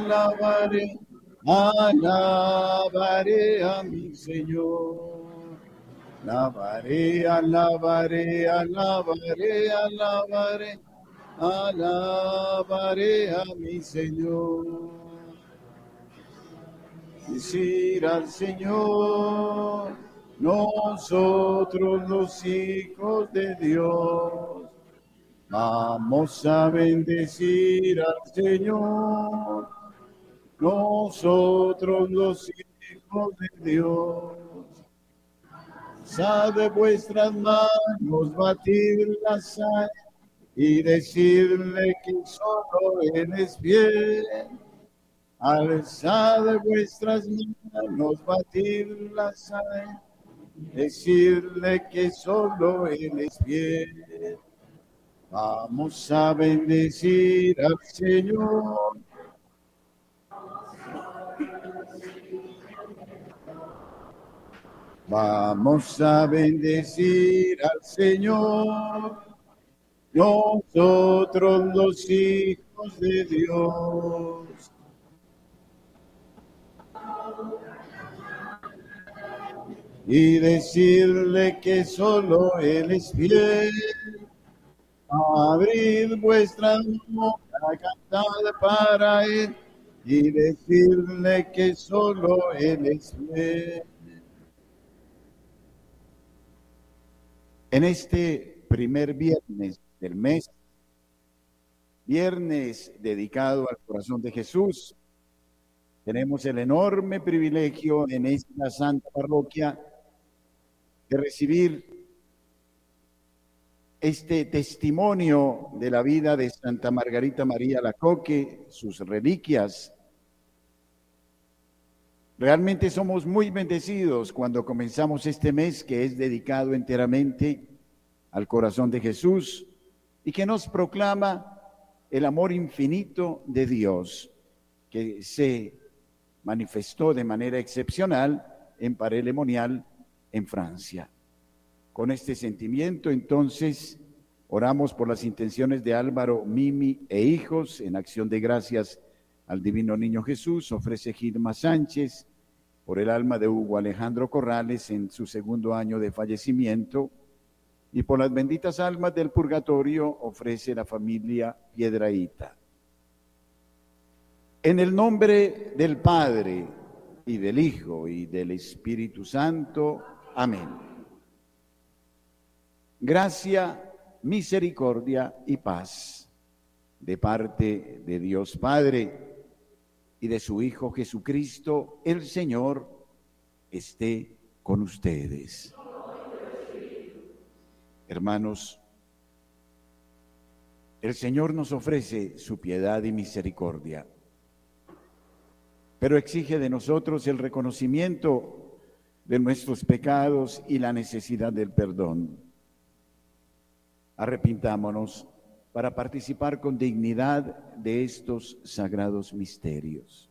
Alabaré, alabaré, a mi Señor. Alabaré, alabaré, alabaré, alabaré, alabaré a mi Señor. Decir al Señor, nosotros los hijos de Dios Vamos a bendecir al Señor, nosotros los hijos de Dios. De vuestras manos, batir la sal y decirle que solo Él es fiel. Alzad vuestras manos, batir la sal, decirle que solo Él es fiel. Vamos a bendecir al Señor. Vamos a bendecir al Señor, nosotros los hijos de Dios. Y decirle que solo Él es fiel abrid vuestra boca, cantad para él y decirle que solo él es fiel. En este primer viernes del mes, viernes dedicado al corazón de Jesús, tenemos el enorme privilegio en esta santa parroquia de recibir este testimonio de la vida de Santa Margarita María Lacoque, sus reliquias. Realmente somos muy bendecidos cuando comenzamos este mes que es dedicado enteramente al corazón de Jesús y que nos proclama el amor infinito de Dios que se manifestó de manera excepcional en Parelemonial en Francia. Con este sentimiento, entonces, oramos por las intenciones de Álvaro, Mimi e hijos en acción de gracias al Divino Niño Jesús. Ofrece Gilma Sánchez por el alma de Hugo Alejandro Corrales en su segundo año de fallecimiento. Y por las benditas almas del purgatorio ofrece la familia Piedraíta. En el nombre del Padre y del Hijo y del Espíritu Santo. Amén gracia, misericordia y paz de parte de Dios Padre y de su Hijo Jesucristo, el Señor, esté con ustedes. Hermanos, el Señor nos ofrece su piedad y misericordia, pero exige de nosotros el reconocimiento de nuestros pecados y la necesidad del perdón arrepintámonos para participar con dignidad de estos sagrados misterios.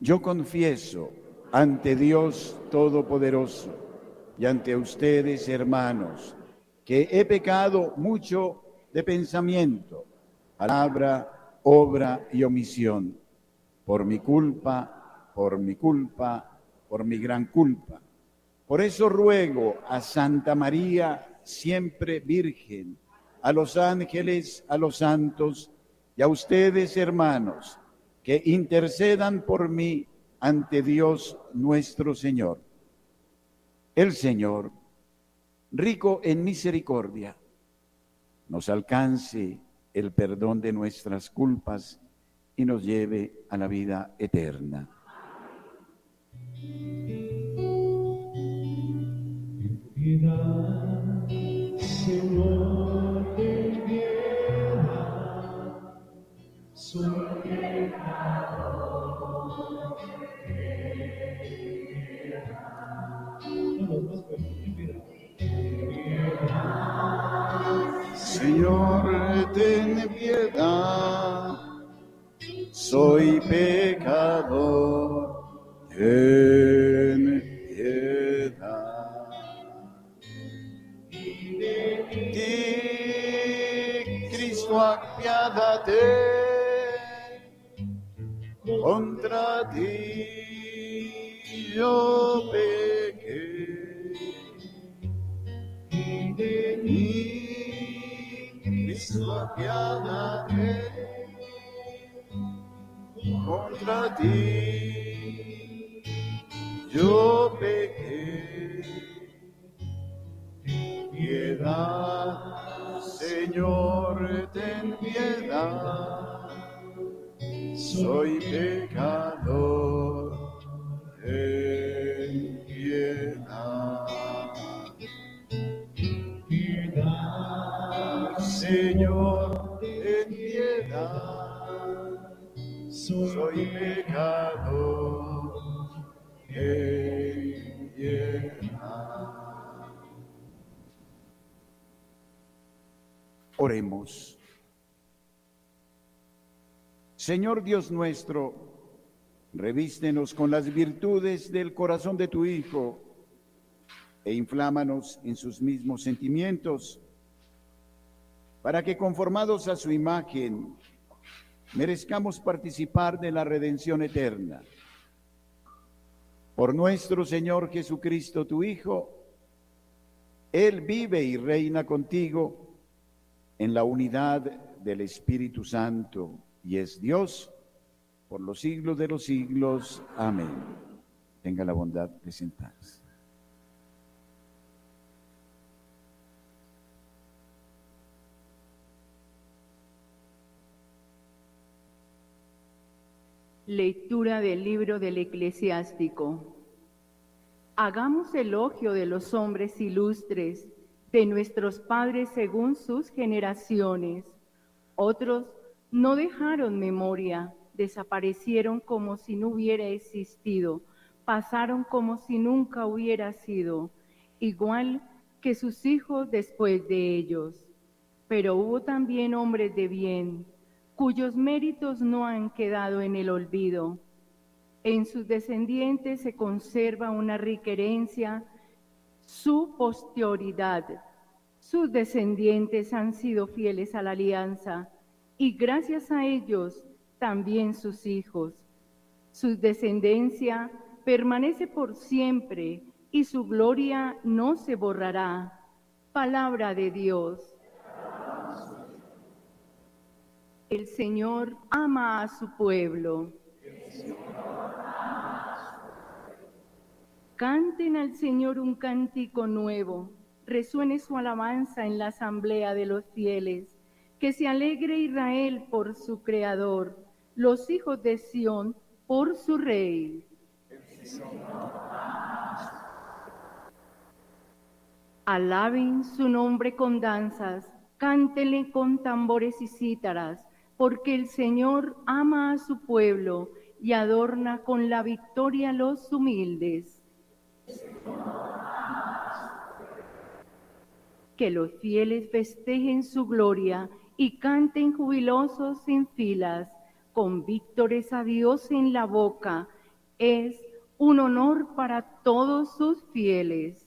Yo confieso ante Dios Todopoderoso y ante ustedes, hermanos, que he pecado mucho de pensamiento, palabra, obra y omisión, por mi culpa, por mi culpa, por mi gran culpa. Por eso ruego a Santa María, siempre Virgen, a los ángeles, a los santos y a ustedes, hermanos, que intercedan por mí ante Dios nuestro Señor. El Señor, rico en misericordia, nos alcance el perdón de nuestras culpas y nos lleve a la vida eterna. Señor, piedad. Soy pecador, ten piedad. Y de ti, Cristo, apiádate, contra ti yo pequé. Y de mí, Cristo, apiádate, contra ti yo pequé. Piedad, Señor, ten piedad. Soy pecador, ten soy pecador, en piedad. Oremos. Señor Dios nuestro, revístenos con las virtudes del corazón de tu Hijo e inflámanos en sus mismos sentimientos, para que conformados a su imagen, merezcamos participar de la redención eterna. Por nuestro Señor Jesucristo, tu Hijo, Él vive y reina contigo en la unidad del Espíritu Santo y es Dios por los siglos de los siglos. Amén. Tenga la bondad de sentarse. Lectura del libro del eclesiástico. Hagamos elogio de los hombres ilustres, de nuestros padres según sus generaciones. Otros no dejaron memoria, desaparecieron como si no hubiera existido, pasaron como si nunca hubiera sido, igual que sus hijos después de ellos. Pero hubo también hombres de bien cuyos méritos no han quedado en el olvido. En sus descendientes se conserva una rica herencia, su posterioridad. Sus descendientes han sido fieles a la alianza y gracias a ellos también sus hijos. Su descendencia permanece por siempre y su gloria no se borrará. Palabra de Dios. El Señor ama a su pueblo. Canten al Señor un cántico nuevo, resuene su alabanza en la asamblea de los fieles, que se alegre Israel por su Creador, los hijos de Sión por su Rey. Alaben su nombre con danzas, cántele con tambores y cítaras porque el Señor ama a su pueblo y adorna con la victoria a los humildes. Que los fieles festejen su gloria y canten jubilosos sin filas, con víctores a Dios en la boca. Es un honor para todos sus fieles.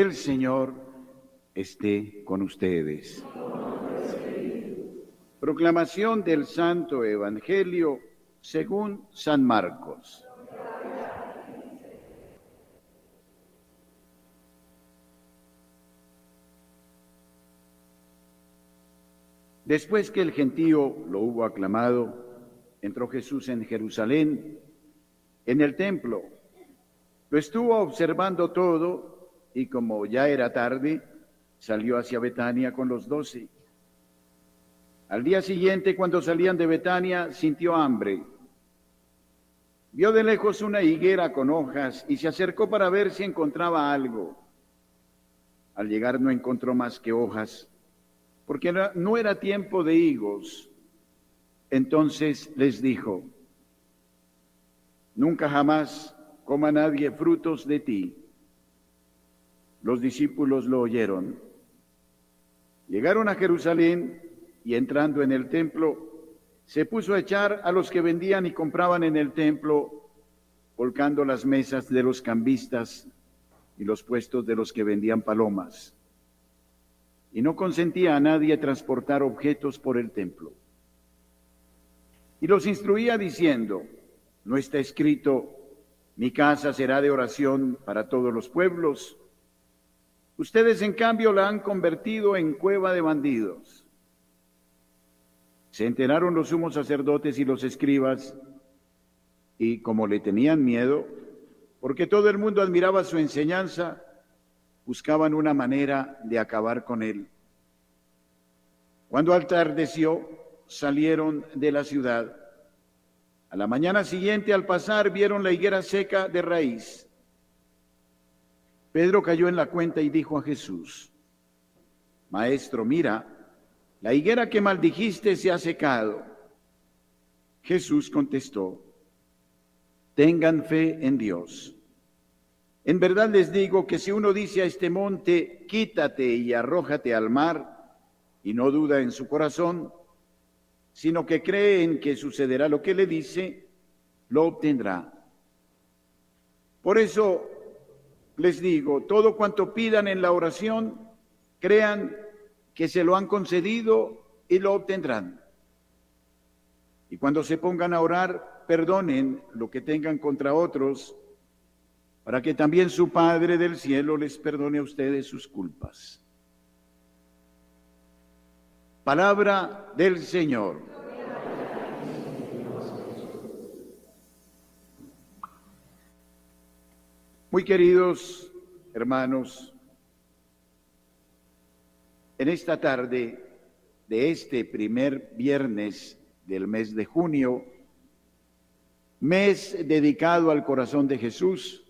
El Señor esté con ustedes. Proclamación del Santo Evangelio según San Marcos. Después que el gentío lo hubo aclamado, entró Jesús en Jerusalén, en el templo. Lo estuvo observando todo y como ya era tarde, salió hacia Betania con los doce. Al día siguiente, cuando salían de Betania, sintió hambre. Vio de lejos una higuera con hojas y se acercó para ver si encontraba algo. Al llegar no encontró más que hojas, porque no era tiempo de higos. Entonces les dijo, nunca jamás coma nadie frutos de ti. Los discípulos lo oyeron. Llegaron a Jerusalén y entrando en el templo, se puso a echar a los que vendían y compraban en el templo, volcando las mesas de los cambistas y los puestos de los que vendían palomas. Y no consentía a nadie transportar objetos por el templo. Y los instruía diciendo, no está escrito, mi casa será de oración para todos los pueblos. Ustedes en cambio la han convertido en cueva de bandidos. Se enteraron los sumos sacerdotes y los escribas, y como le tenían miedo, porque todo el mundo admiraba su enseñanza, buscaban una manera de acabar con él. Cuando atardeció, salieron de la ciudad. A la mañana siguiente, al pasar, vieron la higuera seca de raíz. Pedro cayó en la cuenta y dijo a Jesús, Maestro, mira, la higuera que maldijiste se ha secado. Jesús contestó, tengan fe en Dios. En verdad les digo que si uno dice a este monte, quítate y arrójate al mar, y no duda en su corazón, sino que cree en que sucederá lo que le dice, lo obtendrá. Por eso les digo, todo cuanto pidan en la oración, crean que se lo han concedido y lo obtendrán. Y cuando se pongan a orar, perdonen lo que tengan contra otros, para que también su Padre del cielo les perdone a ustedes sus culpas. Palabra del Señor. Muy queridos hermanos, en esta tarde de este primer viernes del mes de junio, mes dedicado al corazón de Jesús,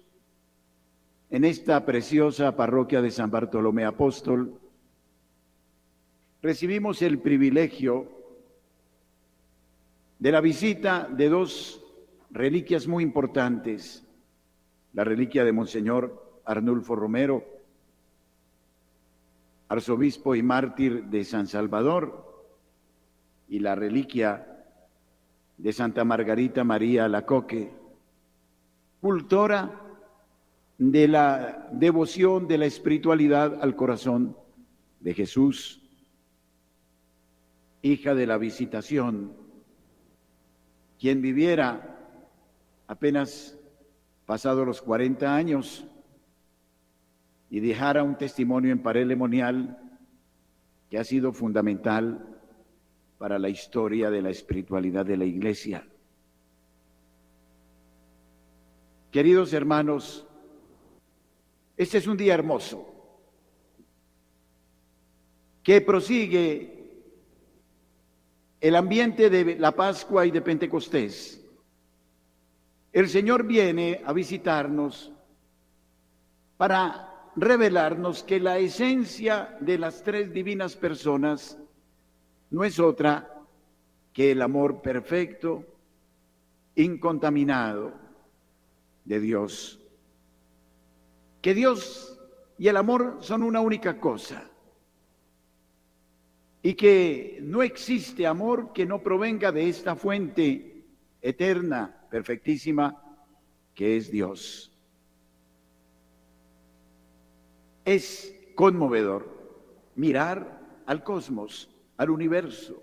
en esta preciosa parroquia de San Bartolomé Apóstol, recibimos el privilegio de la visita de dos reliquias muy importantes, la reliquia de Monseñor Arnulfo Romero, arzobispo y mártir de San Salvador, y la reliquia de Santa Margarita María Lacoque, cultora de la devoción, de la espiritualidad al corazón de Jesús, hija de la visitación, quien viviera apenas pasado los 40 años, y dejara un testimonio en pared lemonial que ha sido fundamental para la historia de la espiritualidad de la Iglesia. Queridos hermanos, este es un día hermoso que prosigue el ambiente de la Pascua y de Pentecostés. El Señor viene a visitarnos para revelarnos que la esencia de las tres divinas personas no es otra que el amor perfecto, incontaminado de Dios. Que Dios y el amor son una única cosa y que no existe amor que no provenga de esta fuente eterna, perfectísima, que es Dios. Es conmovedor mirar al cosmos, al universo,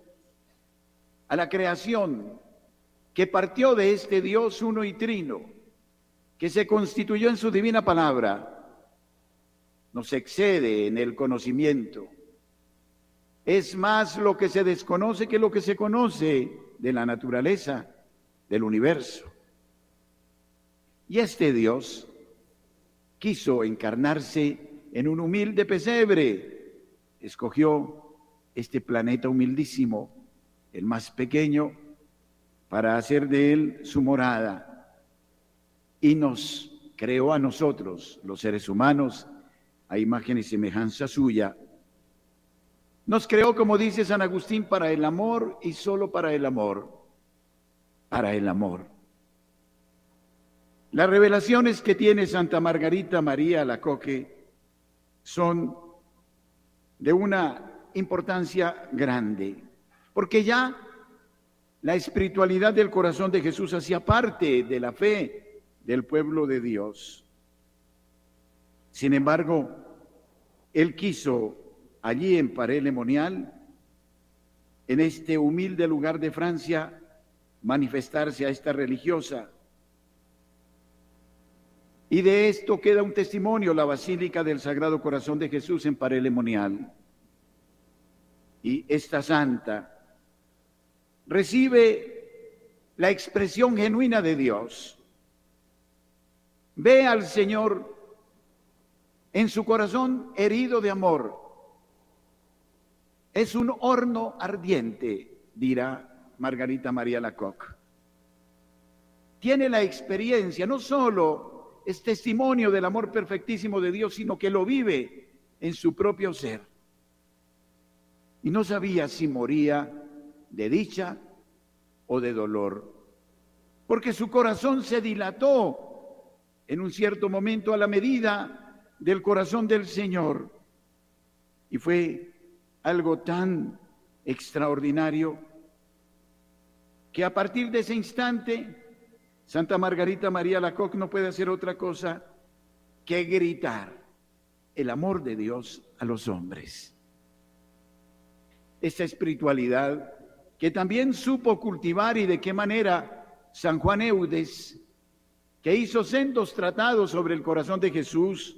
a la creación que partió de este Dios uno y trino, que se constituyó en su divina palabra, nos excede en el conocimiento. Es más lo que se desconoce que lo que se conoce de la naturaleza, del universo. Y este Dios quiso encarnarse en un humilde pesebre, escogió este planeta humildísimo, el más pequeño, para hacer de él su morada. Y nos creó a nosotros, los seres humanos, a imagen y semejanza suya. Nos creó, como dice San Agustín, para el amor y solo para el amor, para el amor. Las revelaciones que tiene Santa Margarita María Lacoque son de una importancia grande, porque ya la espiritualidad del corazón de Jesús hacía parte de la fe del pueblo de Dios. Sin embargo, él quiso allí en Paré Lemonial, en este humilde lugar de Francia, manifestarse a esta religiosa. Y de esto queda un testimonio, la Basílica del Sagrado Corazón de Jesús en Paré Lemonial. Y esta santa recibe la expresión genuina de Dios. Ve al Señor en su corazón herido de amor. Es un horno ardiente, dirá Margarita María Lacoque. Tiene la experiencia, no solo es testimonio del amor perfectísimo de Dios, sino que lo vive en su propio ser. Y no sabía si moría de dicha o de dolor, porque su corazón se dilató en un cierto momento a la medida del corazón del Señor. Y fue algo tan extraordinario que a partir de ese instante Santa Margarita María Lacoque no puede hacer otra cosa que gritar el amor de Dios a los hombres. Esa espiritualidad que también supo cultivar y de qué manera San Juan Eudes, que hizo sendos tratados sobre el corazón de Jesús,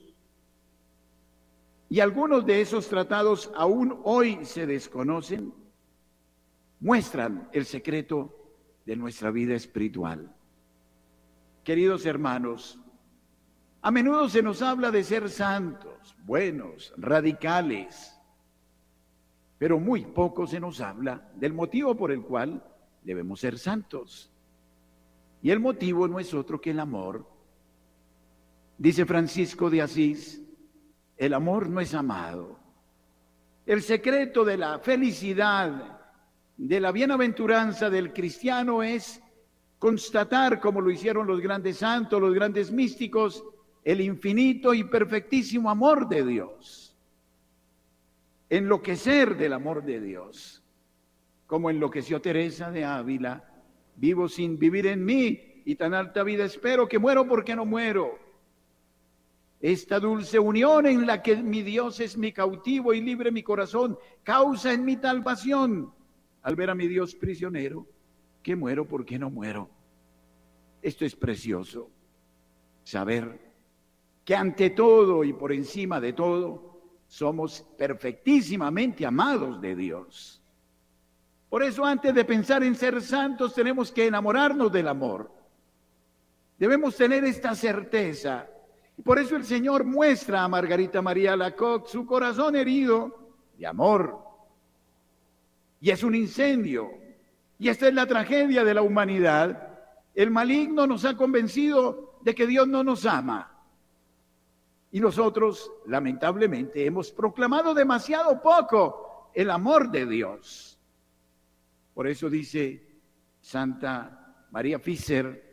y algunos de esos tratados aún hoy se desconocen, muestran el secreto de nuestra vida espiritual. Queridos hermanos, a menudo se nos habla de ser santos, buenos, radicales, pero muy poco se nos habla del motivo por el cual debemos ser santos. Y el motivo no es otro que el amor. Dice Francisco de Asís, el amor no es amado. El secreto de la felicidad, de la bienaventuranza del cristiano es constatar, como lo hicieron los grandes santos, los grandes místicos, el infinito y perfectísimo amor de Dios. Enloquecer del amor de Dios, como enloqueció Teresa de Ávila, vivo sin vivir en mí y tan alta vida espero que muero porque no muero esta dulce unión en la que mi Dios es mi cautivo y libre mi corazón, causa en mi tal pasión al ver a mi Dios prisionero, que muero porque no muero. Esto es precioso, saber que ante todo y por encima de todo somos perfectísimamente amados de Dios. Por eso antes de pensar en ser santos tenemos que enamorarnos del amor. Debemos tener esta certeza por eso el Señor muestra a Margarita María Lacoque su corazón herido de amor. Y es un incendio. Y esta es la tragedia de la humanidad. El maligno nos ha convencido de que Dios no nos ama. Y nosotros, lamentablemente, hemos proclamado demasiado poco el amor de Dios. Por eso dice Santa María Fischer,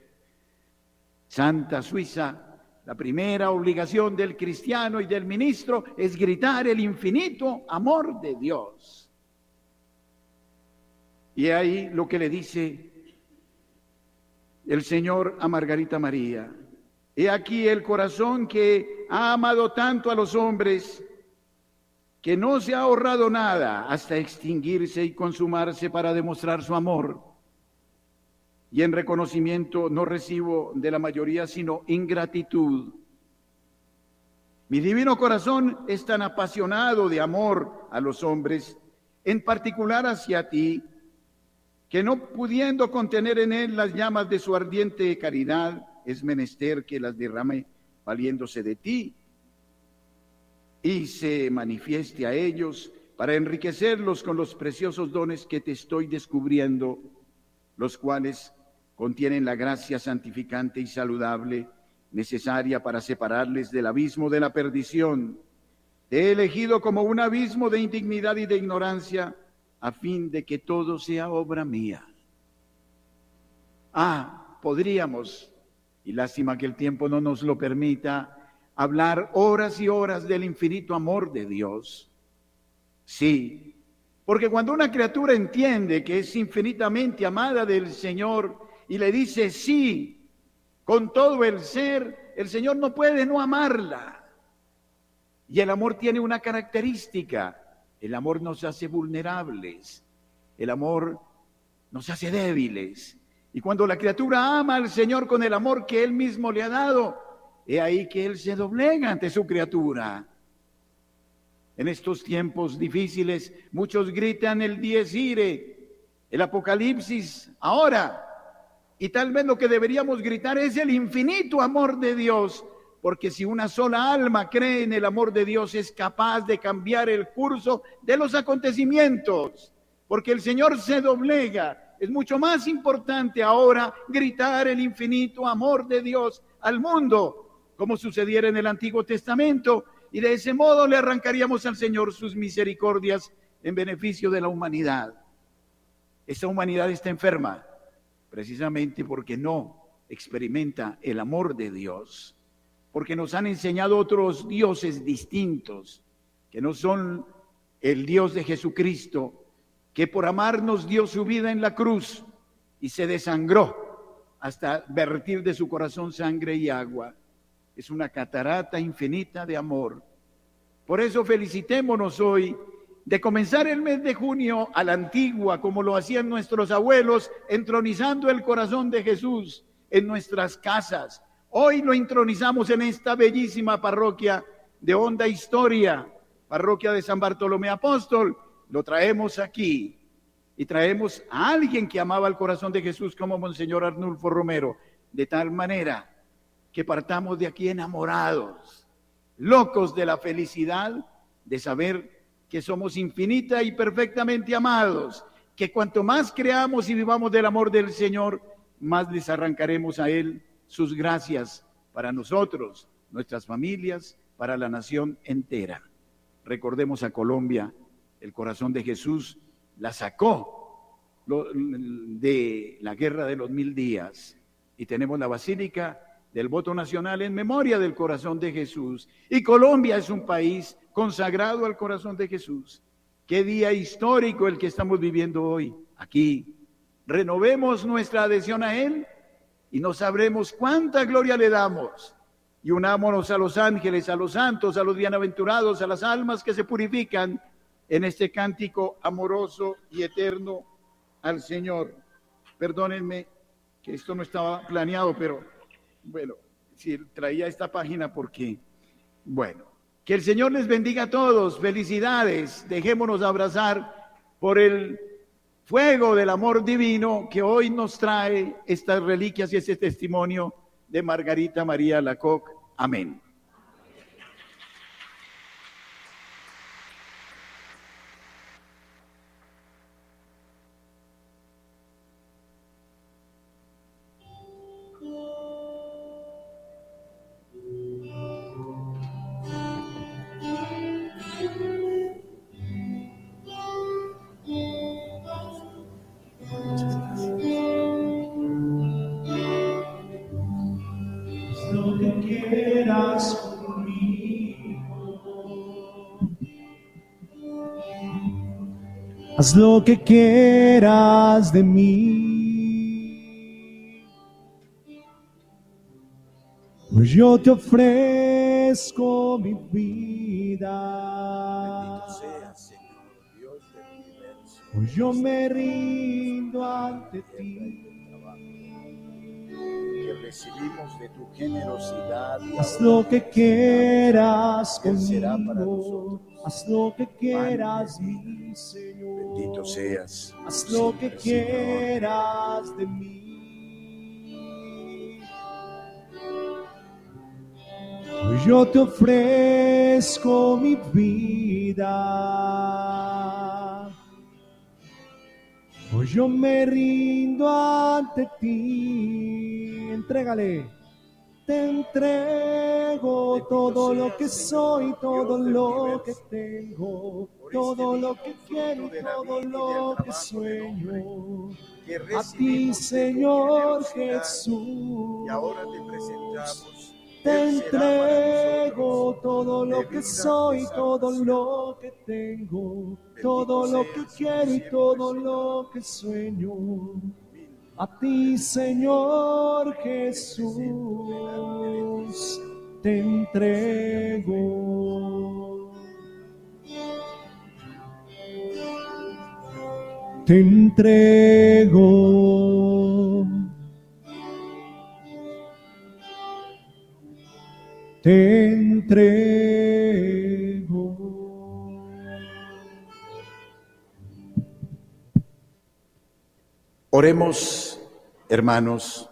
Santa Suiza, la primera obligación del cristiano y del ministro es gritar el infinito amor de Dios. Y ahí lo que le dice el Señor a Margarita María. He aquí el corazón que ha amado tanto a los hombres que no se ha ahorrado nada hasta extinguirse y consumarse para demostrar su amor. Y en reconocimiento no recibo de la mayoría sino ingratitud. Mi divino corazón es tan apasionado de amor a los hombres, en particular hacia ti, que no pudiendo contener en él las llamas de su ardiente caridad, es menester que las derrame valiéndose de ti y se manifieste a ellos para enriquecerlos con los preciosos dones que te estoy descubriendo, los cuales contienen la gracia santificante y saludable necesaria para separarles del abismo de la perdición. Te he elegido como un abismo de indignidad y de ignorancia a fin de que todo sea obra mía. Ah, podríamos, y lástima que el tiempo no nos lo permita, hablar horas y horas del infinito amor de Dios. Sí, porque cuando una criatura entiende que es infinitamente amada del Señor y le dice sí con todo el ser, el Señor no puede no amarla. Y el amor tiene una característica, el amor nos hace vulnerables, el amor nos hace débiles. Y cuando la criatura ama al Señor con el amor que Él mismo le ha dado, He ahí que Él se doblega ante su criatura. En estos tiempos difíciles, muchos gritan el dies ire, el apocalipsis ahora. Y tal vez lo que deberíamos gritar es el infinito amor de Dios, porque si una sola alma cree en el amor de Dios es capaz de cambiar el curso de los acontecimientos, porque el Señor se doblega. Es mucho más importante ahora gritar el infinito amor de Dios al mundo como sucediera en el Antiguo Testamento, y de ese modo le arrancaríamos al Señor sus misericordias en beneficio de la humanidad. Esta humanidad está enferma precisamente porque no experimenta el amor de Dios, porque nos han enseñado otros dioses distintos, que no son el Dios de Jesucristo, que por amarnos dio su vida en la cruz y se desangró hasta vertir de su corazón sangre y agua es una catarata infinita de amor. Por eso felicitémonos hoy de comenzar el mes de junio a la antigua, como lo hacían nuestros abuelos, entronizando el corazón de Jesús en nuestras casas. Hoy lo entronizamos en esta bellísima parroquia de honda historia, parroquia de San Bartolomé Apóstol. Lo traemos aquí y traemos a alguien que amaba el corazón de Jesús como Monseñor Arnulfo Romero, de tal manera que partamos de aquí enamorados, locos de la felicidad de saber que somos infinita y perfectamente amados, que cuanto más creamos y vivamos del amor del Señor, más les arrancaremos a Él sus gracias para nosotros, nuestras familias, para la nación entera. Recordemos a Colombia, el corazón de Jesús la sacó de la guerra de los mil días y tenemos la basílica del voto nacional en memoria del corazón de Jesús. Y Colombia es un país consagrado al corazón de Jesús. Qué día histórico el que estamos viviendo hoy aquí. Renovemos nuestra adhesión a Él y no sabremos cuánta gloria le damos. Y unámonos a los ángeles, a los santos, a los bienaventurados, a las almas que se purifican en este cántico amoroso y eterno al Señor. Perdónenme que esto no estaba planeado, pero bueno, si traía esta página porque, bueno, que el Señor les bendiga a todos, felicidades, dejémonos abrazar por el fuego del amor divino que hoy nos trae estas reliquias y ese testimonio de Margarita María Lacoc. Amén. Haz lo que quieras de mí. Pues yo te ofrezco mi vida. Hoy yo me rindo ante ti. Recibimos de tu generosidad y Haz ahora lo que quieras Él será para conmigo. nosotros. Haz lo que quieras, mi Señor. Bendito seas. Haz lo que Señor. quieras de mí. Yo te ofrezco mi vida. Hoy yo me rindo ante ti. Entrégale. Te entrego todo lo que soy, todo lo que tengo, todo lo que quiero, todo lo que sueño. A ti, Señor Jesús. Y ahora te presentamos. Te entrego todo lo que soy, todo lo que tengo, todo lo que quiero y todo lo que sueño. A ti, Señor Jesús, te entrego. Te entrego. Te entrego. Oremos, hermanos,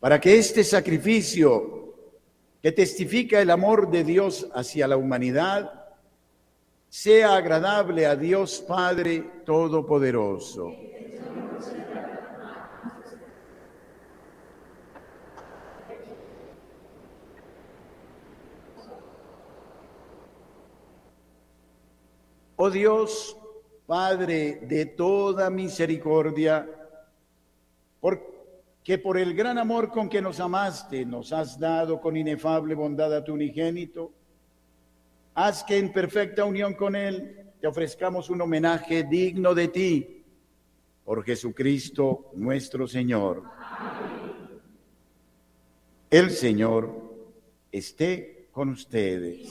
para que este sacrificio que testifica el amor de Dios hacia la humanidad sea agradable a Dios Padre Todopoderoso. Oh Dios, Padre de toda misericordia, porque por el gran amor con que nos amaste, nos has dado con inefable bondad a tu unigénito, haz que en perfecta unión con Él te ofrezcamos un homenaje digno de ti, por Jesucristo nuestro Señor. El Señor esté con ustedes.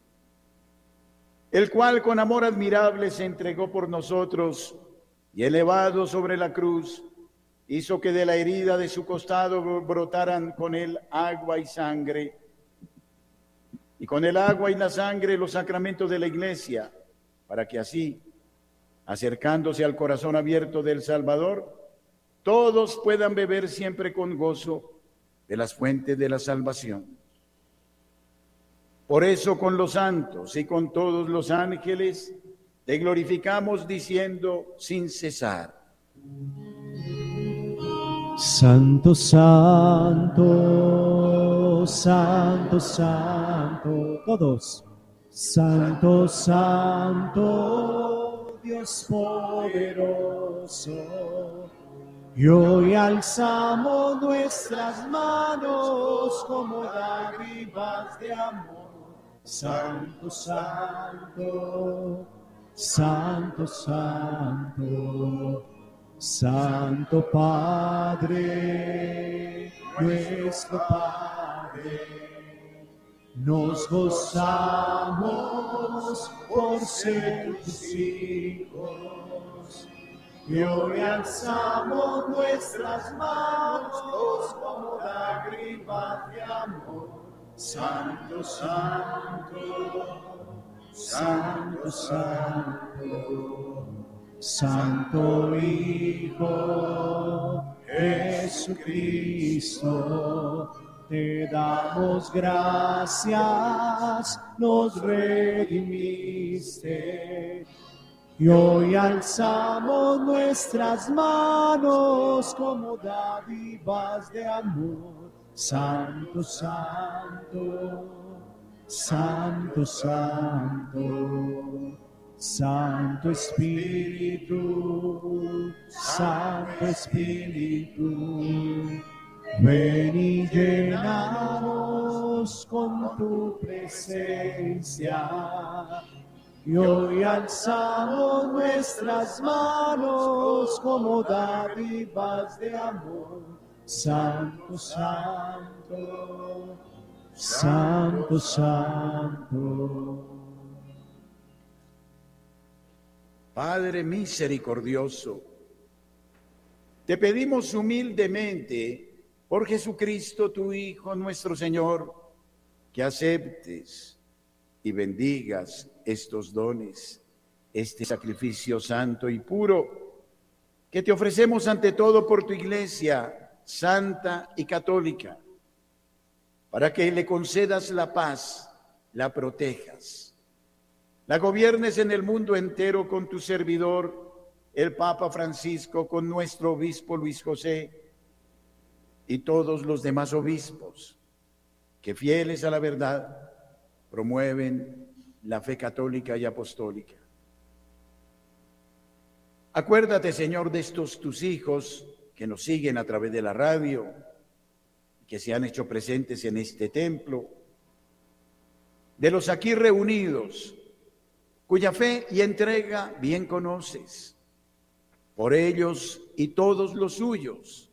el cual con amor admirable se entregó por nosotros y elevado sobre la cruz, hizo que de la herida de su costado brotaran con él agua y sangre, y con el agua y la sangre los sacramentos de la iglesia, para que así, acercándose al corazón abierto del Salvador, todos puedan beber siempre con gozo de las fuentes de la salvación. Por eso con los santos y con todos los ángeles te glorificamos diciendo sin cesar. Santo, santo, santo, santo, todos. Santo, santo, Dios poderoso. Y hoy alzamos nuestras manos como dádivas de amor. Santo, santo, santo, santo, santo Padre, nuestro Padre. Nos gozamos por ser tus hijos. Y hoy alzamos nuestras manos como lágrimas de amor. Santo, santo, santo, santo, santo Hijo Jesucristo. Te damos gracias, nos redimiste. Y hoy alzamos nuestras manos como dádivas de amor. Santo, santo, santo, santo, Santo Espíritu, Santo Espíritu, ven y llenanos con tu presencia. Y hoy alzamos nuestras manos como dádivas de amor Santo, Santo, Santo, Santo. Padre misericordioso, te pedimos humildemente por Jesucristo, tu Hijo, nuestro Señor, que aceptes y bendigas estos dones, este sacrificio santo y puro, que te ofrecemos ante todo por tu iglesia santa y católica, para que le concedas la paz, la protejas, la gobiernes en el mundo entero con tu servidor, el Papa Francisco, con nuestro obispo Luis José y todos los demás obispos, que fieles a la verdad promueven la fe católica y apostólica. Acuérdate, Señor, de estos tus hijos que nos siguen a través de la radio, que se han hecho presentes en este templo, de los aquí reunidos, cuya fe y entrega bien conoces, por ellos y todos los suyos,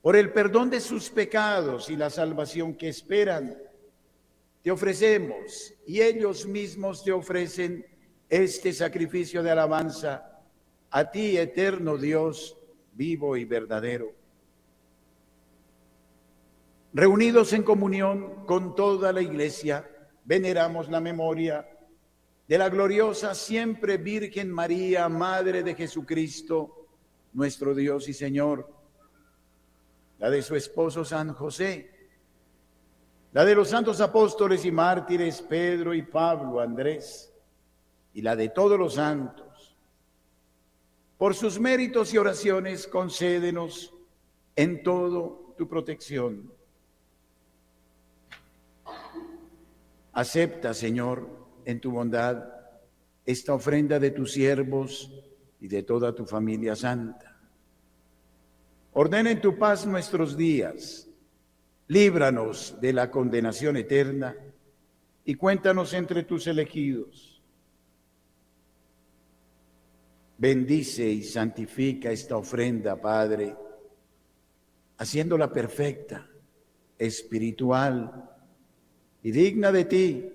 por el perdón de sus pecados y la salvación que esperan, te ofrecemos y ellos mismos te ofrecen este sacrificio de alabanza a ti, eterno Dios, vivo y verdadero. Reunidos en comunión con toda la iglesia, veneramos la memoria de la gloriosa siempre Virgen María, Madre de Jesucristo, nuestro Dios y Señor, la de su esposo San José, la de los santos apóstoles y mártires Pedro y Pablo, Andrés, y la de todos los santos por sus méritos y oraciones, concédenos en todo tu protección. Acepta, Señor, en tu bondad esta ofrenda de tus siervos y de toda tu familia santa. Ordena en tu paz nuestros días, líbranos de la condenación eterna y cuéntanos entre tus elegidos Bendice y santifica esta ofrenda, Padre, haciéndola perfecta, espiritual y digna de ti,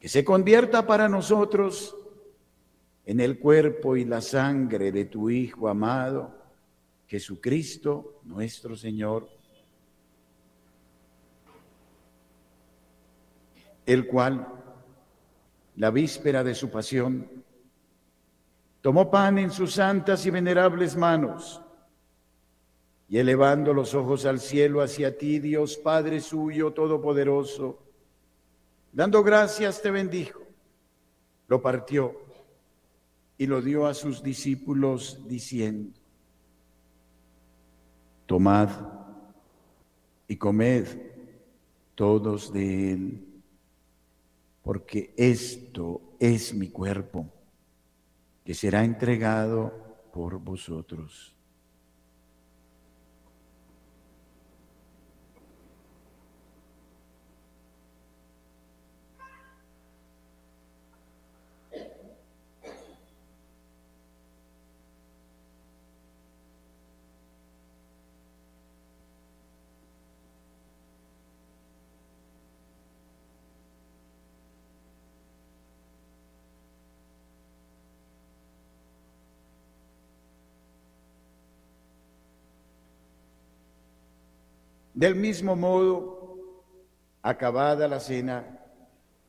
que se convierta para nosotros en el cuerpo y la sangre de tu Hijo amado, Jesucristo nuestro Señor, el cual, la víspera de su pasión, tomó pan en sus santas y venerables manos, y elevando los ojos al cielo hacia ti, Dios Padre suyo todopoderoso, dando gracias te bendijo, lo partió y lo dio a sus discípulos diciendo, tomad y comed todos de él, porque esto es mi cuerpo que será entregado por vosotros. Del mismo modo, acabada la cena,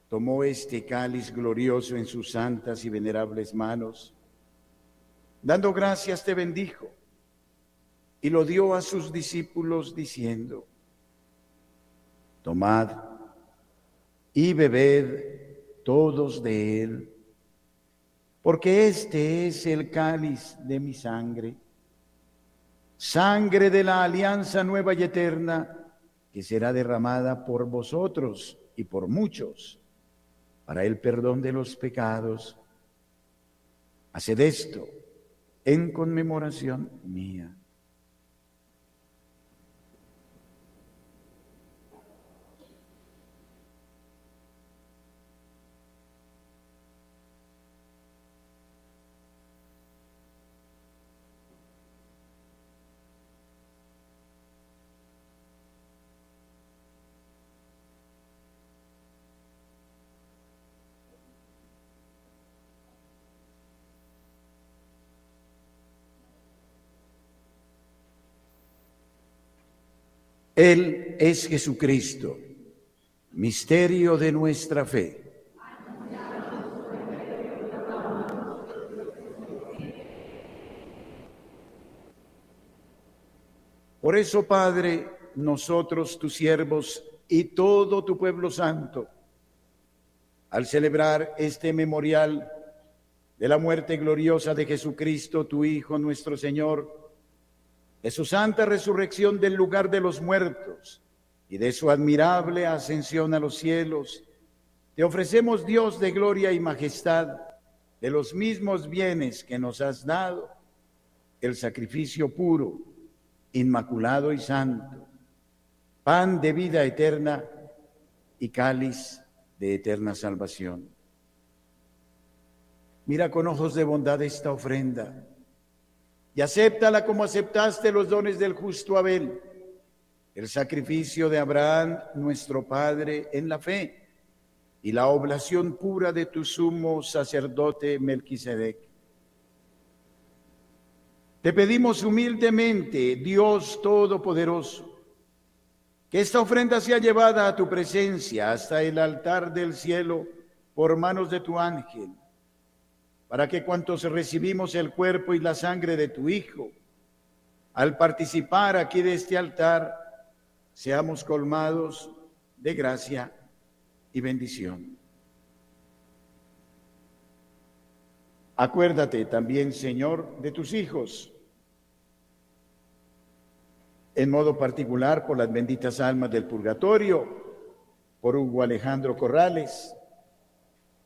tomó este cáliz glorioso en sus santas y venerables manos, dando gracias te bendijo y lo dio a sus discípulos diciendo, tomad y bebed todos de él, porque este es el cáliz de mi sangre sangre de la alianza nueva y eterna, que será derramada por vosotros y por muchos para el perdón de los pecados. Haced esto en conmemoración mía. Él es Jesucristo, misterio de nuestra fe. Por eso, Padre, nosotros, tus siervos y todo tu pueblo santo, al celebrar este memorial de la muerte gloriosa de Jesucristo, tu Hijo, nuestro Señor, de su santa resurrección del lugar de los muertos y de su admirable ascensión a los cielos, te ofrecemos, Dios de gloria y majestad, de los mismos bienes que nos has dado, el sacrificio puro, inmaculado y santo, pan de vida eterna y cáliz de eterna salvación. Mira con ojos de bondad esta ofrenda y acéptala como aceptaste los dones del justo Abel, el sacrificio de Abraham, nuestro Padre, en la fe, y la oblación pura de tu sumo sacerdote Melquisedec. Te pedimos humildemente, Dios Todopoderoso, que esta ofrenda sea llevada a tu presencia hasta el altar del cielo por manos de tu ángel para que cuantos recibimos el cuerpo y la sangre de tu Hijo, al participar aquí de este altar, seamos colmados de gracia y bendición. Acuérdate también, Señor, de tus hijos, en modo particular por las benditas almas del purgatorio, por Hugo Alejandro Corrales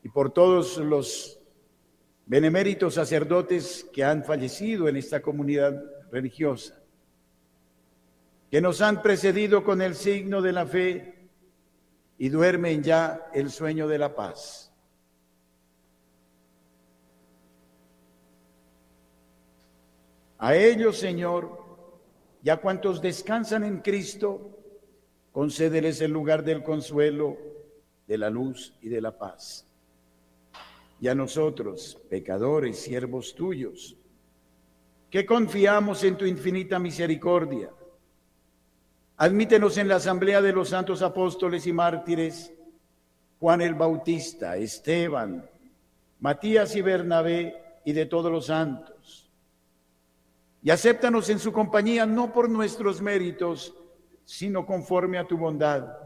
y por todos los beneméritos sacerdotes que han fallecido en esta comunidad religiosa, que nos han precedido con el signo de la fe y duermen ya el sueño de la paz. A ellos, Señor, y a cuantos descansan en Cristo, concédeles el lugar del consuelo, de la luz y de la paz y a nosotros, pecadores, siervos tuyos, que confiamos en tu infinita misericordia. Admítenos en la asamblea de los santos apóstoles y mártires, Juan el Bautista, Esteban, Matías y Bernabé y de todos los santos. Y acéptanos en su compañía no por nuestros méritos, sino conforme a tu bondad.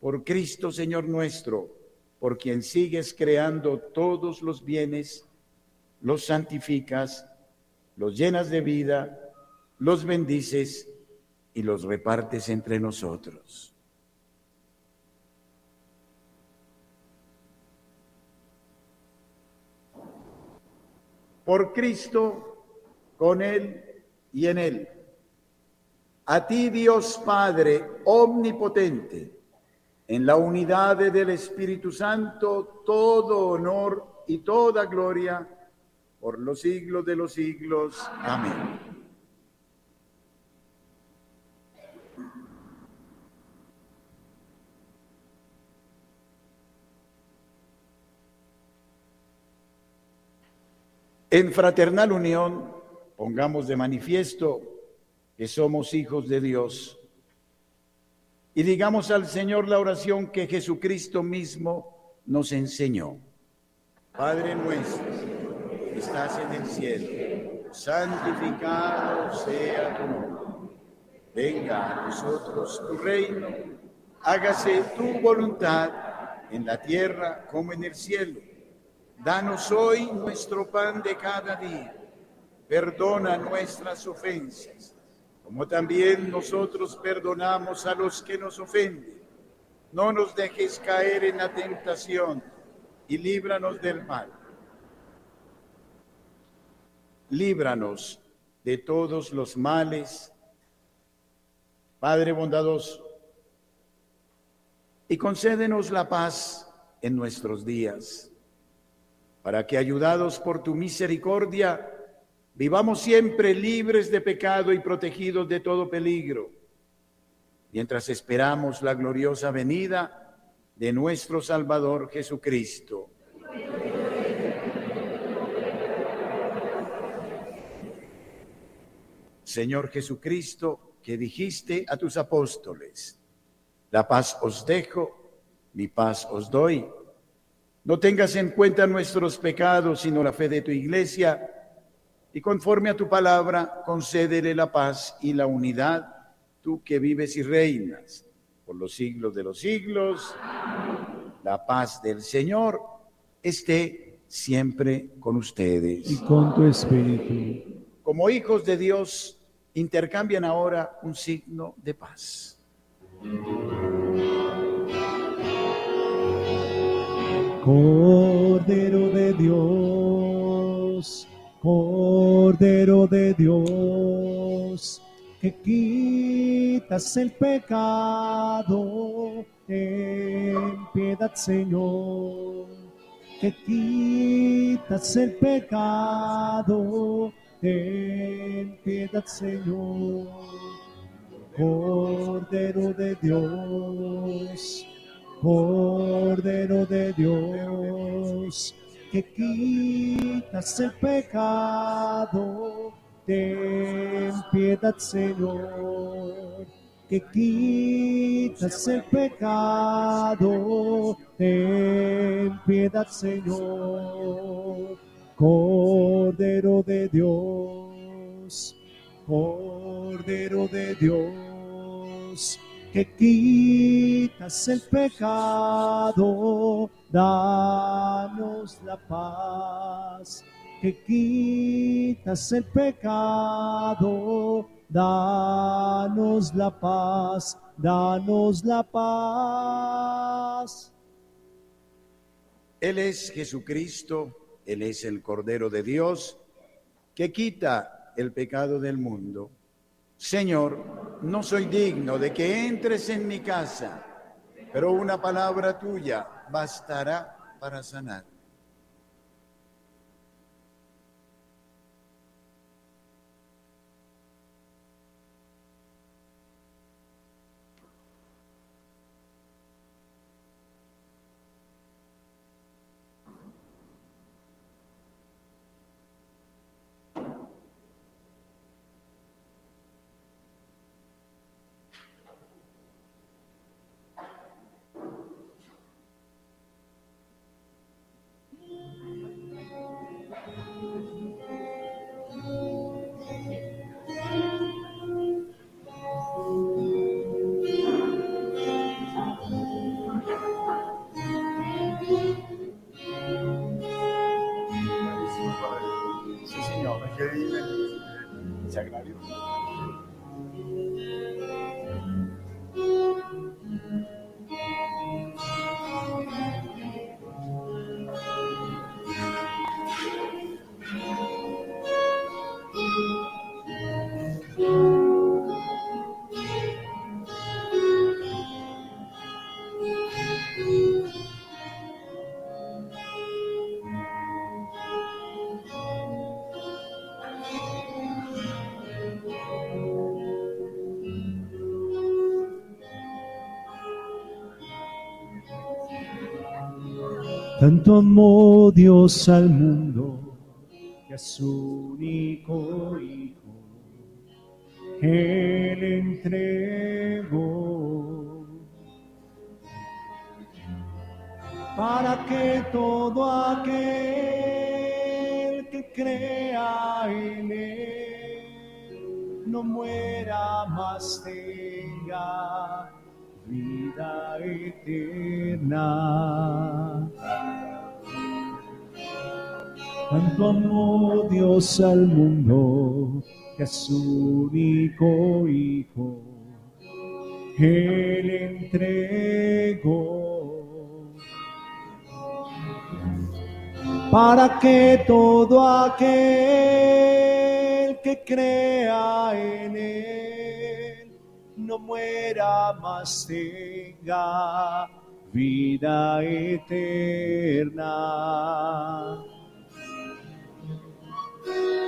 Por Cristo, Señor nuestro por quien sigues creando todos los bienes, los santificas, los llenas de vida, los bendices y los repartes entre nosotros. Por Cristo, con Él y en Él. A ti Dios Padre Omnipotente en la unidad del Espíritu Santo, todo honor y toda gloria por los siglos de los siglos. Amén. En fraternal unión, pongamos de manifiesto que somos hijos de Dios y digamos al Señor la oración que Jesucristo mismo nos enseñó. Padre nuestro, que estás en el cielo, santificado sea tu nombre. Venga a nosotros tu reino, hágase tu voluntad en la tierra como en el cielo. Danos hoy nuestro pan de cada día. Perdona nuestras ofensas como también nosotros perdonamos a los que nos ofenden. No nos dejes caer en la tentación y líbranos del mal. Líbranos de todos los males, Padre bondadoso, y concédenos la paz en nuestros días, para que, ayudados por tu misericordia, Vivamos siempre libres de pecado y protegidos de todo peligro, mientras esperamos la gloriosa venida de nuestro Salvador Jesucristo. Señor Jesucristo, que dijiste a tus apóstoles, la paz os dejo, mi paz os doy. No tengas en cuenta nuestros pecados, sino la fe de tu iglesia y conforme a tu palabra, concédele la paz y la unidad, tú que vives y reinas por los siglos de los siglos. La paz del Señor esté siempre con ustedes. Y con tu espíritu. Como hijos de Dios, intercambian ahora un signo de paz. Cordero de Dios Cordero de Dios, que quitas el pecado, ten piedad, Señor. Que quitas el pecado, ten piedad, Señor. Cordero de Dios, Cordero de Dios que quitas el pecado, ten piedad, Señor. Que quitas el pecado, ten piedad, Señor. Cordero de Dios, Cordero de Dios que quitas el pecado, danos la paz. Que quitas el pecado, danos la paz, danos la paz. Él es Jesucristo, Él es el Cordero de Dios, que quita el pecado del mundo. Señor, no soy digno de que entres en mi casa, pero una palabra tuya bastará para sanar. Tanto amó Dios al mundo que a su único Hijo Él entregó para que todo aquel que crea en Él no muera más tenga vida eterna. Tanto amó Dios al mundo que a su único Hijo Él entregó para que todo aquel que crea en Él no muera más tenga vida eterna.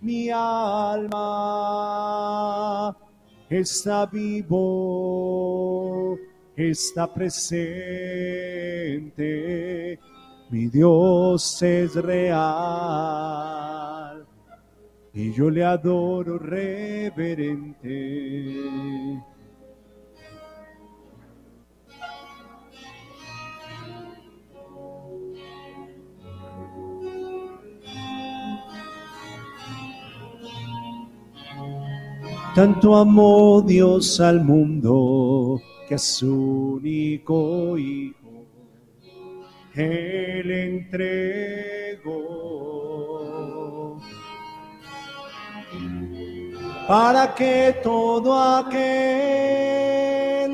mi alma está vivo, está presente, mi Dios es real y yo le adoro reverente. Tanto amó Dios al mundo que a su único Hijo Él entregó. Para que todo aquel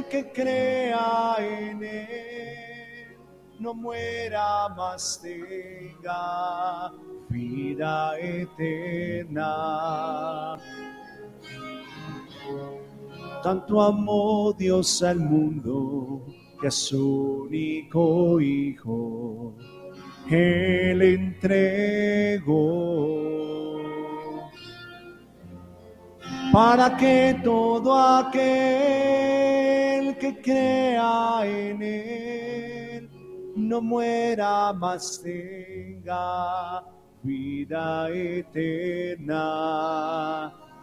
que crea en Él no muera más tenga vida eterna tanto amó Dios al mundo que a su único Hijo Él entregó. Para que todo aquel que crea en Él no muera más tenga vida eterna.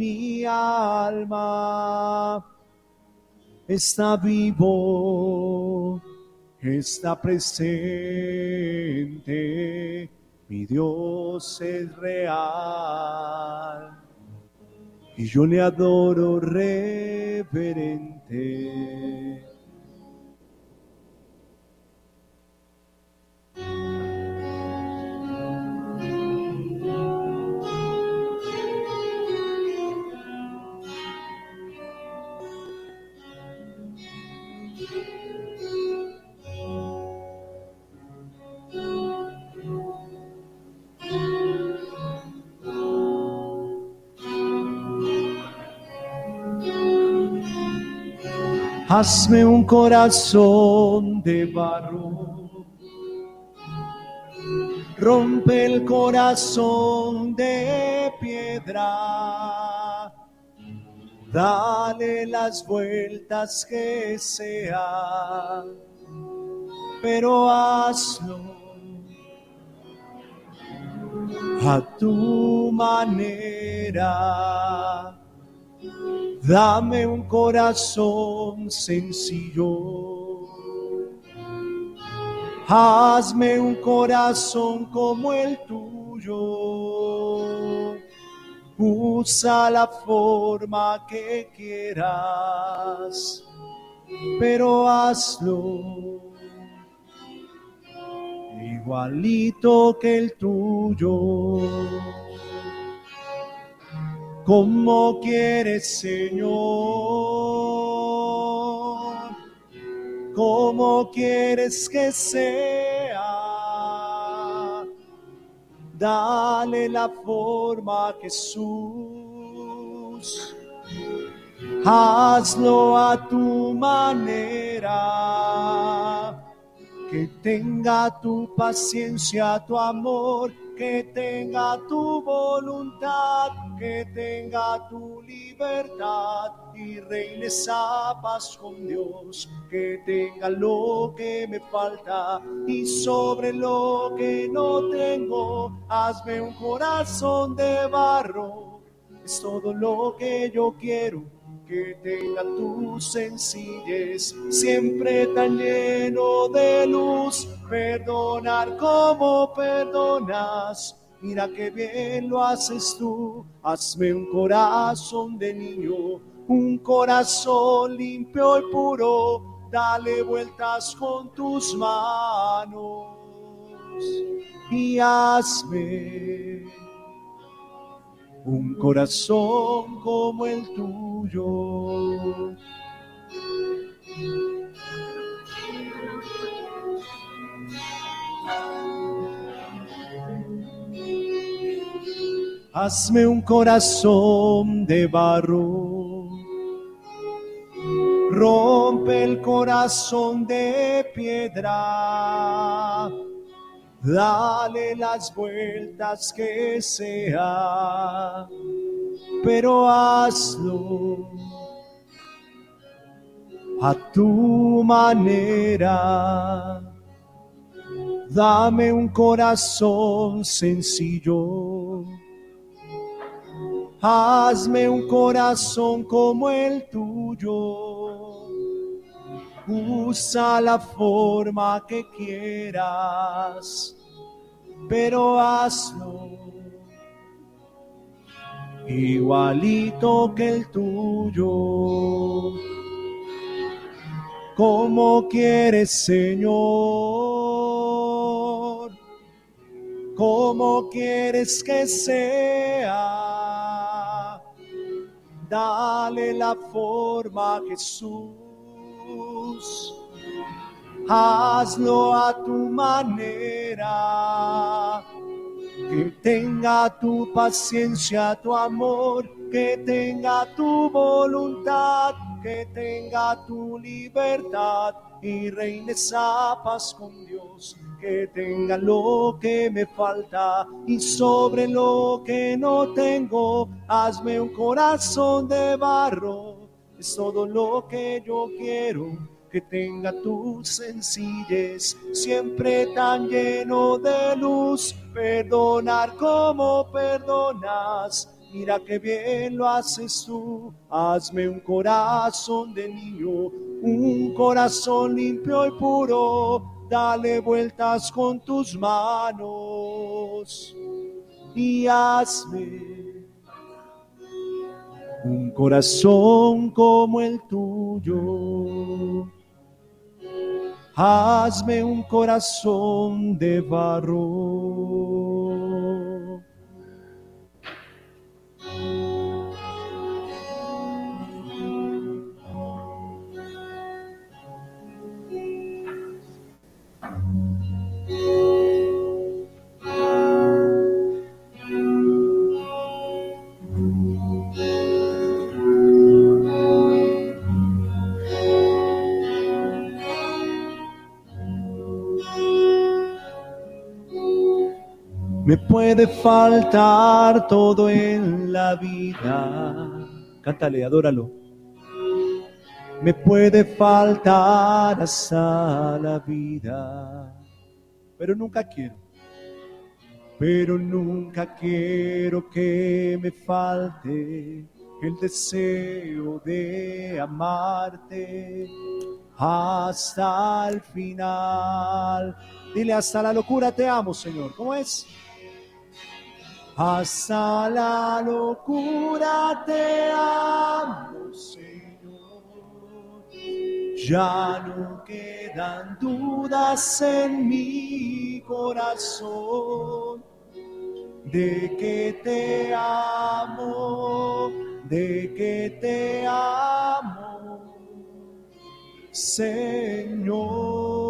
mi alma está vivo, está presente, mi Dios es real y yo le adoro reverente. Hazme un corazón de barro. Rompe el corazón de piedra. Dale las vueltas que sea, pero hazlo a tu manera Dame un corazón sencillo. Hazme un corazón como el tuyo. Usa la forma que quieras, pero hazlo igualito que el tuyo. Como quieres, Señor, como quieres que sea. Dale la forma, Jesús. Hazlo a tu manera que tenga tu paciencia, tu amor, que tenga tu voluntad, que tenga tu libertad y reines a paz con Dios, que tenga lo que me falta y sobre lo que no tengo, hazme un corazón de barro, es todo lo que yo quiero que tenga tu sencillez, siempre tan lleno de luz, perdonar como perdonas. Mira que bien lo haces tú, hazme un corazón de niño, un corazón limpio y puro, dale vueltas con tus manos y hazme un corazón como el tuyo. Hazme un corazón de barro, rompe el corazón de piedra dale las vueltas que sea, pero hazlo a tu manera. Dame un corazón sencillo. Hazme un corazón como el tuyo usa la forma que quieras, pero hazlo igualito que el tuyo. Como quieres, Señor, como quieres que sea. Dale la forma, Jesús hazlo a tu manera. Que tenga tu paciencia, tu amor, que tenga tu voluntad, que tenga tu libertad y reines a paz con Dios. Que tenga lo que me falta y sobre lo que no tengo, hazme un corazón de barro. Es todo lo que yo quiero que tenga tu sencillez, siempre tan lleno de luz, perdonar como perdonas. Mira que bien lo haces tú, hazme un corazón de niño, un corazón limpio y puro, dale vueltas con tus manos y hazme un corazón como el tuyo hazme un corazón de barro. Me puede faltar todo en la vida. Cántale, adóralo. Me puede faltar hasta la vida. Pero nunca quiero. Pero nunca quiero que me falte el deseo de amarte hasta el final. Dile hasta la locura te amo, Señor. ¿Cómo es? Hasta la locura te amo, Señor. Ya no quedan dudas en mi corazón de que te amo, de que te amo, Señor.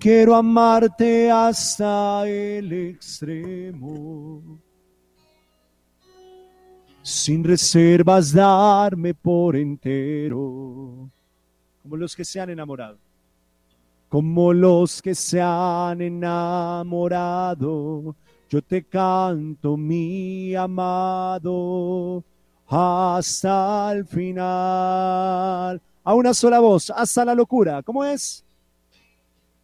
Quiero amarte hasta el extremo, sin reservas darme por entero, como los que se han enamorado como los que se han enamorado. Yo te canto, mi amado, hasta el final. A una sola voz, hasta la locura. ¿Cómo es?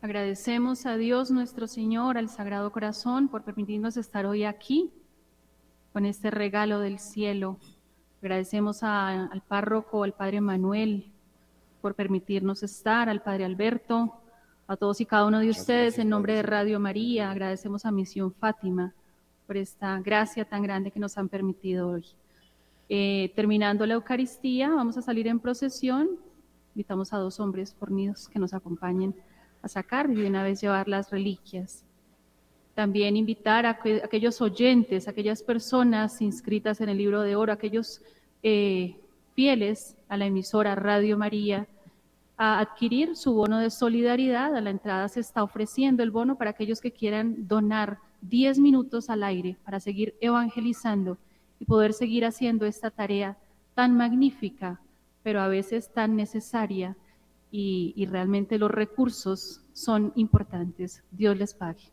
Agradecemos a Dios nuestro Señor, al Sagrado Corazón, por permitirnos estar hoy aquí con este regalo del cielo. Agradecemos al párroco, al Padre Manuel, por permitirnos estar, al Padre Alberto, a todos y cada uno de ustedes, en nombre de Radio María, agradecemos a Misión Fátima por esta gracia tan grande que nos han permitido hoy. Eh, terminando la Eucaristía, vamos a salir en procesión. Invitamos a dos hombres fornidos que nos acompañen a sacar y de una vez llevar las reliquias. También invitar a, aquellos oyentes, aquellas personas inscritas en el libro de oro, aquellos eh, fieles a la emisora Radio María, a adquirir su bono de solidaridad. A la entrada se está ofreciendo el bono para aquellos que quieran donar 10 minutos al aire para seguir evangelizando y poder seguir haciendo esta tarea tan magnífica, pero a veces tan necesaria y, y realmente los recursos son importantes. Dios les pague.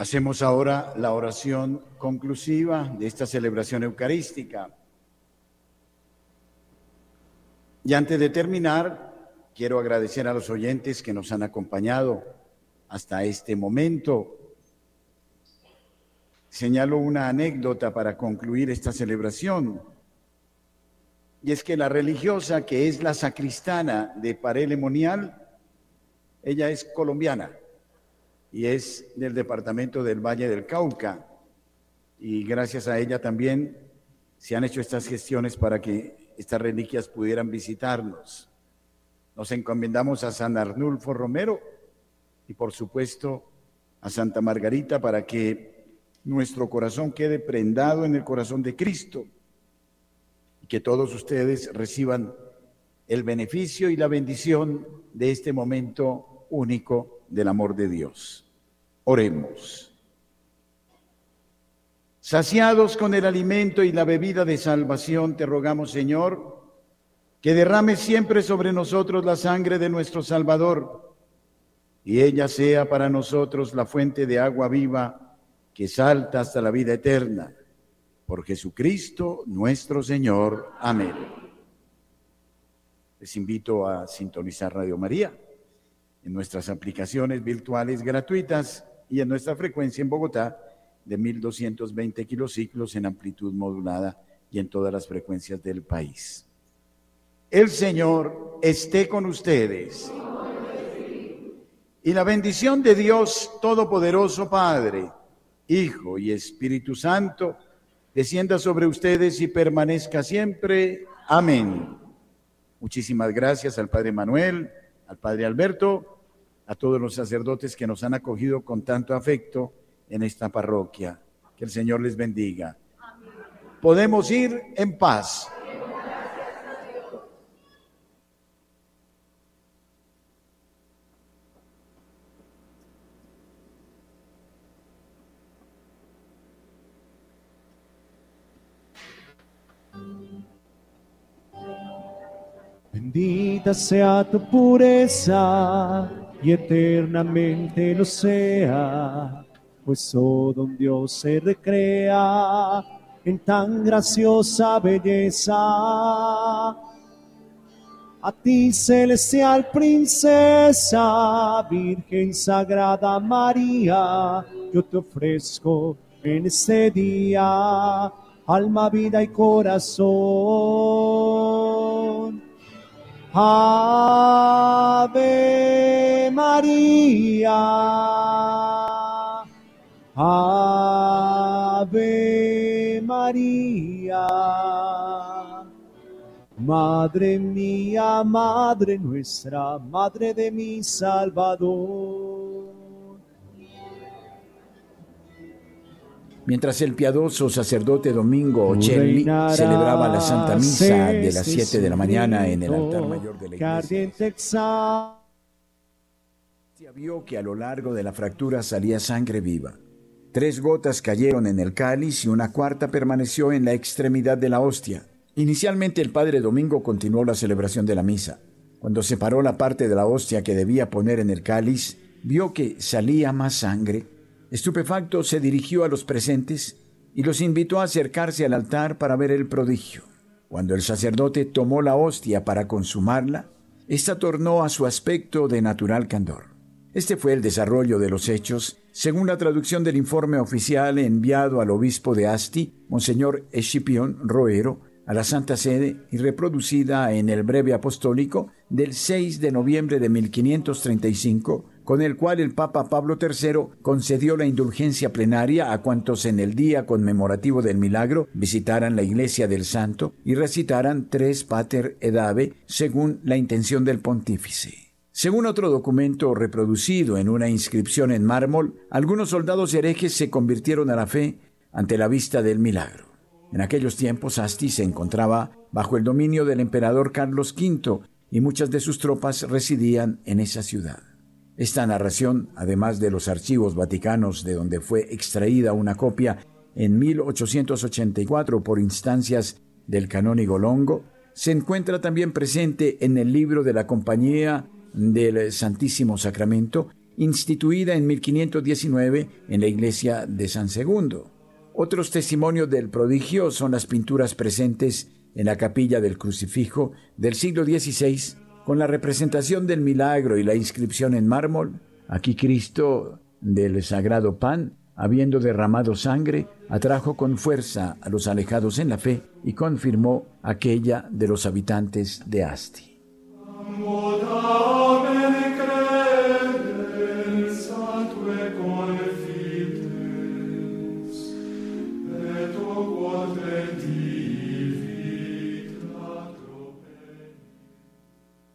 Hacemos ahora la oración conclusiva de esta celebración eucarística. Y antes de terminar, quiero agradecer a los oyentes que nos han acompañado hasta este momento. Señalo una anécdota para concluir esta celebración. Y es que la religiosa, que es la sacristana de Parelemonial, ella es colombiana y es del departamento del Valle del Cauca. Y gracias a ella también se han hecho estas gestiones para que estas reliquias pudieran visitarnos. Nos encomendamos a San Arnulfo Romero y por supuesto a Santa Margarita para que nuestro corazón quede prendado en el corazón de Cristo que todos ustedes reciban el beneficio y la bendición de este momento único del amor de Dios. Oremos. Saciados con el alimento y la bebida de salvación, te rogamos, Señor, que derrame siempre sobre nosotros la sangre de nuestro Salvador y ella sea para nosotros la fuente de agua viva que salta hasta la vida eterna. Por Jesucristo nuestro Señor. Amén. Les invito a sintonizar Radio María en nuestras aplicaciones virtuales gratuitas y en nuestra frecuencia en Bogotá de 1220 kilociclos en amplitud modulada y en todas las frecuencias del país. El Señor esté con ustedes. Y la bendición de Dios Todopoderoso Padre, Hijo y Espíritu Santo, descienda sobre ustedes y permanezca siempre. Amén. Muchísimas gracias al Padre Manuel, al Padre Alberto, a todos los sacerdotes que nos han acogido con tanto afecto en esta parroquia. Que el Señor les bendiga. Podemos ir en paz. Bendita sea tu pureza y eternamente lo sea, pues todo un Dios se recrea en tan graciosa belleza. A ti, celestial princesa, Virgen Sagrada María, yo te ofrezco en este día alma, vida y corazón. Ave María. Ave María. Madre mía, Madre nuestra, Madre de mi Salvador. Mientras el piadoso sacerdote Domingo Ocelli celebraba la Santa Misa de las 7 de la mañana en el altar mayor de la iglesia, vio que a lo largo de la fractura salía sangre viva. Tres gotas cayeron en el cáliz y una cuarta permaneció en la extremidad de la hostia. Inicialmente el padre Domingo continuó la celebración de la misa. Cuando separó la parte de la hostia que debía poner en el cáliz, vio que salía más sangre Estupefacto se dirigió a los presentes y los invitó a acercarse al altar para ver el prodigio. Cuando el sacerdote tomó la hostia para consumarla, ésta tornó a su aspecto de natural candor. Este fue el desarrollo de los hechos, según la traducción del informe oficial enviado al obispo de Asti, Monseñor Escipión Roero, a la Santa Sede y reproducida en el breve apostólico del 6 de noviembre de 1535 con el cual el Papa Pablo III concedió la indulgencia plenaria a cuantos en el día conmemorativo del milagro visitaran la iglesia del santo y recitaran tres pater edave según la intención del pontífice. Según otro documento reproducido en una inscripción en mármol, algunos soldados herejes se convirtieron a la fe ante la vista del milagro. En aquellos tiempos Asti se encontraba bajo el dominio del emperador Carlos V y muchas de sus tropas residían en esa ciudad. Esta narración, además de los archivos vaticanos de donde fue extraída una copia en 1884 por instancias del canónigo Longo, se encuentra también presente en el libro de la Compañía del Santísimo Sacramento, instituida en 1519 en la iglesia de San Segundo. Otros testimonios del prodigio son las pinturas presentes en la capilla del crucifijo del siglo XVI con la representación del milagro y la inscripción en mármol, aquí Cristo del sagrado pan, habiendo derramado sangre, atrajo con fuerza a los alejados en la fe y confirmó aquella de los habitantes de Asti.